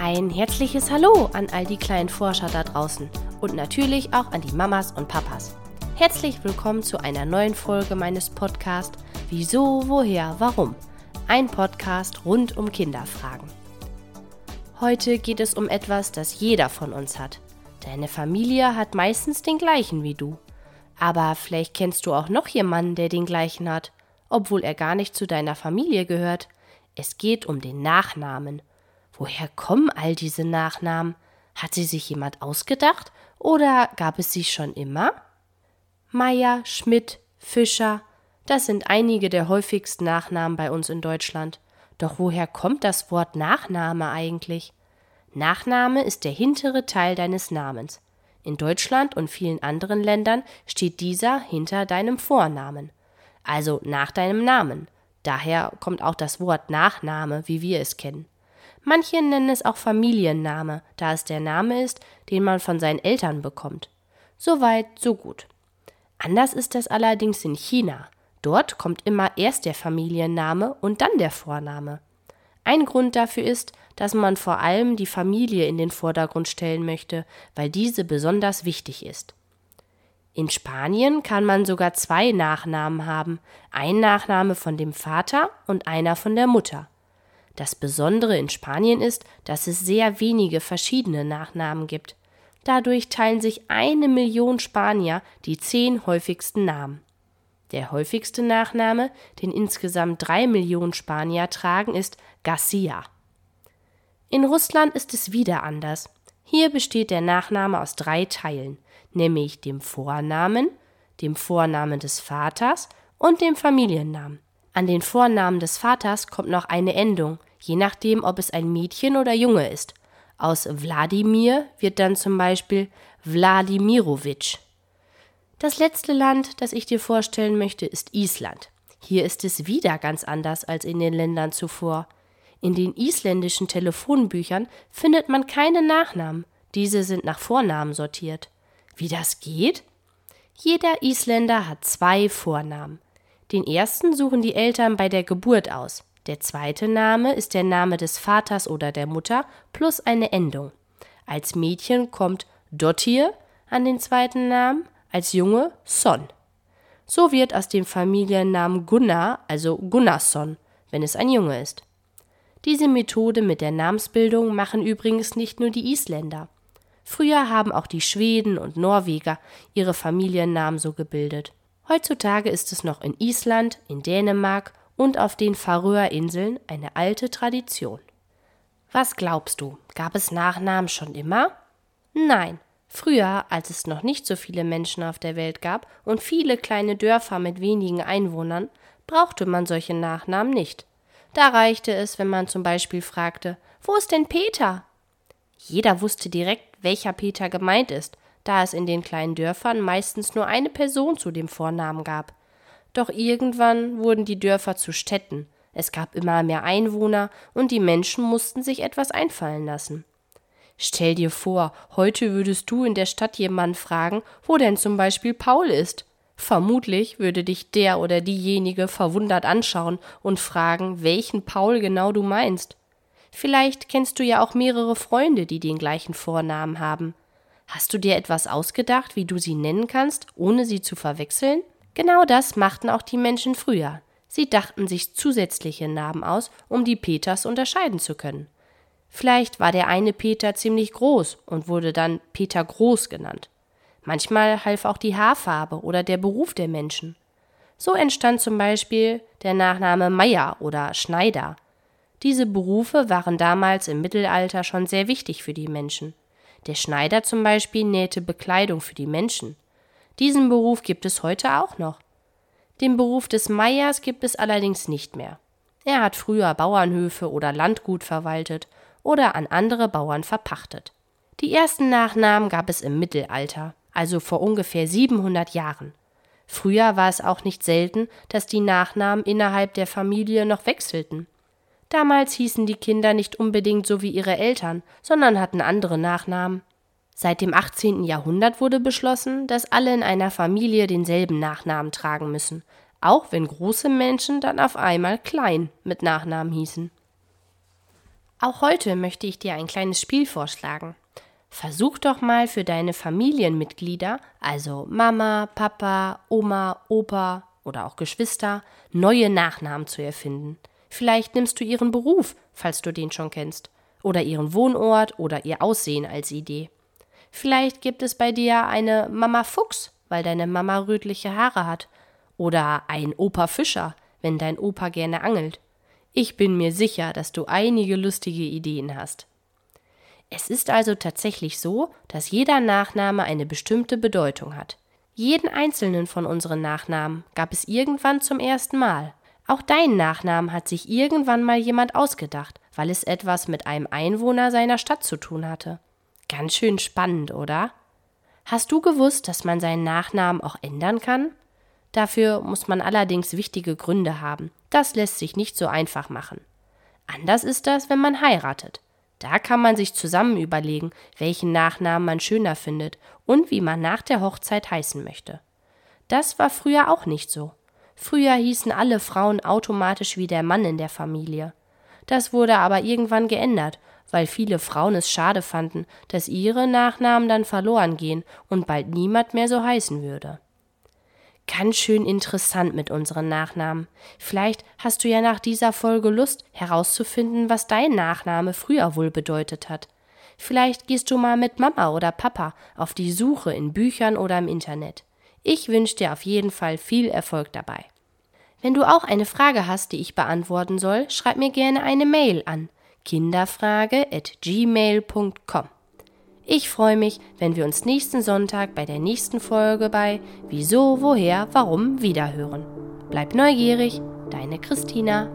Ein herzliches Hallo an all die kleinen Forscher da draußen und natürlich auch an die Mamas und Papas. Herzlich willkommen zu einer neuen Folge meines Podcasts Wieso, woher, warum? Ein Podcast rund um Kinderfragen. Heute geht es um etwas, das jeder von uns hat. Deine Familie hat meistens den gleichen wie du. Aber vielleicht kennst du auch noch jemanden, der den gleichen hat, obwohl er gar nicht zu deiner Familie gehört. Es geht um den Nachnamen. Woher kommen all diese Nachnamen? Hat sie sich jemand ausgedacht oder gab es sie schon immer? Meier, Schmidt, Fischer, das sind einige der häufigsten Nachnamen bei uns in Deutschland. Doch woher kommt das Wort Nachname eigentlich? Nachname ist der hintere Teil deines Namens. In Deutschland und vielen anderen Ländern steht dieser hinter deinem Vornamen, also nach deinem Namen. Daher kommt auch das Wort Nachname, wie wir es kennen. Manche nennen es auch Familienname, da es der Name ist, den man von seinen Eltern bekommt. Soweit, so gut. Anders ist das allerdings in China. Dort kommt immer erst der Familienname und dann der Vorname. Ein Grund dafür ist, dass man vor allem die Familie in den Vordergrund stellen möchte, weil diese besonders wichtig ist. In Spanien kann man sogar zwei Nachnamen haben, ein Nachname von dem Vater und einer von der Mutter. Das Besondere in Spanien ist, dass es sehr wenige verschiedene Nachnamen gibt. Dadurch teilen sich eine Million Spanier die zehn häufigsten Namen. Der häufigste Nachname, den insgesamt drei Millionen Spanier tragen, ist Garcia. In Russland ist es wieder anders. Hier besteht der Nachname aus drei Teilen, nämlich dem Vornamen, dem Vornamen des Vaters und dem Familiennamen. An den Vornamen des Vaters kommt noch eine Endung, je nachdem, ob es ein Mädchen oder Junge ist. Aus Wladimir wird dann zum Beispiel Wladimirowitsch. Das letzte Land, das ich dir vorstellen möchte, ist Island. Hier ist es wieder ganz anders als in den Ländern zuvor. In den isländischen Telefonbüchern findet man keine Nachnamen, diese sind nach Vornamen sortiert. Wie das geht? Jeder Isländer hat zwei Vornamen. Den ersten suchen die Eltern bei der Geburt aus. Der zweite Name ist der Name des Vaters oder der Mutter plus eine Endung. Als Mädchen kommt Dottir an den zweiten Namen, als Junge Son. So wird aus dem Familiennamen Gunnar also Gunnarsson, wenn es ein Junge ist. Diese Methode mit der Namensbildung machen übrigens nicht nur die Isländer. Früher haben auch die Schweden und Norweger ihre Familiennamen so gebildet. Heutzutage ist es noch in Island, in Dänemark und auf den Färöerinseln eine alte Tradition. Was glaubst du, gab es Nachnamen schon immer? Nein. Früher, als es noch nicht so viele Menschen auf der Welt gab und viele kleine Dörfer mit wenigen Einwohnern, brauchte man solche Nachnamen nicht. Da reichte es, wenn man zum Beispiel fragte, wo ist denn Peter? Jeder wusste direkt, welcher Peter gemeint ist, da es in den kleinen Dörfern meistens nur eine Person zu dem Vornamen gab. Doch irgendwann wurden die Dörfer zu Städten, es gab immer mehr Einwohner und die Menschen mussten sich etwas einfallen lassen. Stell dir vor, heute würdest du in der Stadt jemanden fragen, wo denn zum Beispiel Paul ist. Vermutlich würde dich der oder diejenige verwundert anschauen und fragen, welchen Paul genau du meinst. Vielleicht kennst du ja auch mehrere Freunde, die den gleichen Vornamen haben. Hast du dir etwas ausgedacht, wie du sie nennen kannst, ohne sie zu verwechseln? Genau das machten auch die Menschen früher. Sie dachten sich zusätzliche Namen aus, um die Peters unterscheiden zu können. Vielleicht war der eine Peter ziemlich groß und wurde dann Peter Groß genannt. Manchmal half auch die Haarfarbe oder der Beruf der Menschen. So entstand zum Beispiel der Nachname Meier oder Schneider. Diese Berufe waren damals im Mittelalter schon sehr wichtig für die Menschen. Der Schneider zum Beispiel nähte Bekleidung für die Menschen. Diesen Beruf gibt es heute auch noch. Den Beruf des Meiers gibt es allerdings nicht mehr. Er hat früher Bauernhöfe oder Landgut verwaltet oder an andere Bauern verpachtet. Die ersten Nachnamen gab es im Mittelalter, also vor ungefähr 700 Jahren. Früher war es auch nicht selten, dass die Nachnamen innerhalb der Familie noch wechselten. Damals hießen die Kinder nicht unbedingt so wie ihre Eltern, sondern hatten andere Nachnamen. Seit dem 18. Jahrhundert wurde beschlossen, dass alle in einer Familie denselben Nachnamen tragen müssen, auch wenn große Menschen dann auf einmal klein mit Nachnamen hießen. Auch heute möchte ich dir ein kleines Spiel vorschlagen. Versuch doch mal für deine Familienmitglieder, also Mama, Papa, Oma, Opa oder auch Geschwister, neue Nachnamen zu erfinden. Vielleicht nimmst du ihren Beruf, falls du den schon kennst, oder ihren Wohnort oder ihr Aussehen als Idee. Vielleicht gibt es bei dir eine Mama Fuchs, weil deine Mama rötliche Haare hat, oder ein Opa Fischer, wenn dein Opa gerne angelt. Ich bin mir sicher, dass du einige lustige Ideen hast. Es ist also tatsächlich so, dass jeder Nachname eine bestimmte Bedeutung hat. Jeden einzelnen von unseren Nachnamen gab es irgendwann zum ersten Mal. Auch deinen Nachnamen hat sich irgendwann mal jemand ausgedacht, weil es etwas mit einem Einwohner seiner Stadt zu tun hatte. Ganz schön spannend, oder? Hast du gewusst, dass man seinen Nachnamen auch ändern kann? Dafür muss man allerdings wichtige Gründe haben. Das lässt sich nicht so einfach machen. Anders ist das, wenn man heiratet. Da kann man sich zusammen überlegen, welchen Nachnamen man schöner findet und wie man nach der Hochzeit heißen möchte. Das war früher auch nicht so. Früher hießen alle Frauen automatisch wie der Mann in der Familie. Das wurde aber irgendwann geändert, weil viele Frauen es schade fanden, dass ihre Nachnamen dann verloren gehen und bald niemand mehr so heißen würde. Ganz schön interessant mit unseren Nachnamen. Vielleicht hast du ja nach dieser Folge Lust herauszufinden, was dein Nachname früher wohl bedeutet hat. Vielleicht gehst du mal mit Mama oder Papa auf die Suche in Büchern oder im Internet. Ich wünsche dir auf jeden Fall viel Erfolg dabei. Wenn du auch eine Frage hast, die ich beantworten soll, schreib mir gerne eine Mail an kinderfrage@gmail.com. Ich freue mich, wenn wir uns nächsten Sonntag bei der nächsten Folge bei Wieso, woher, warum wiederhören. Bleib neugierig, deine Christina.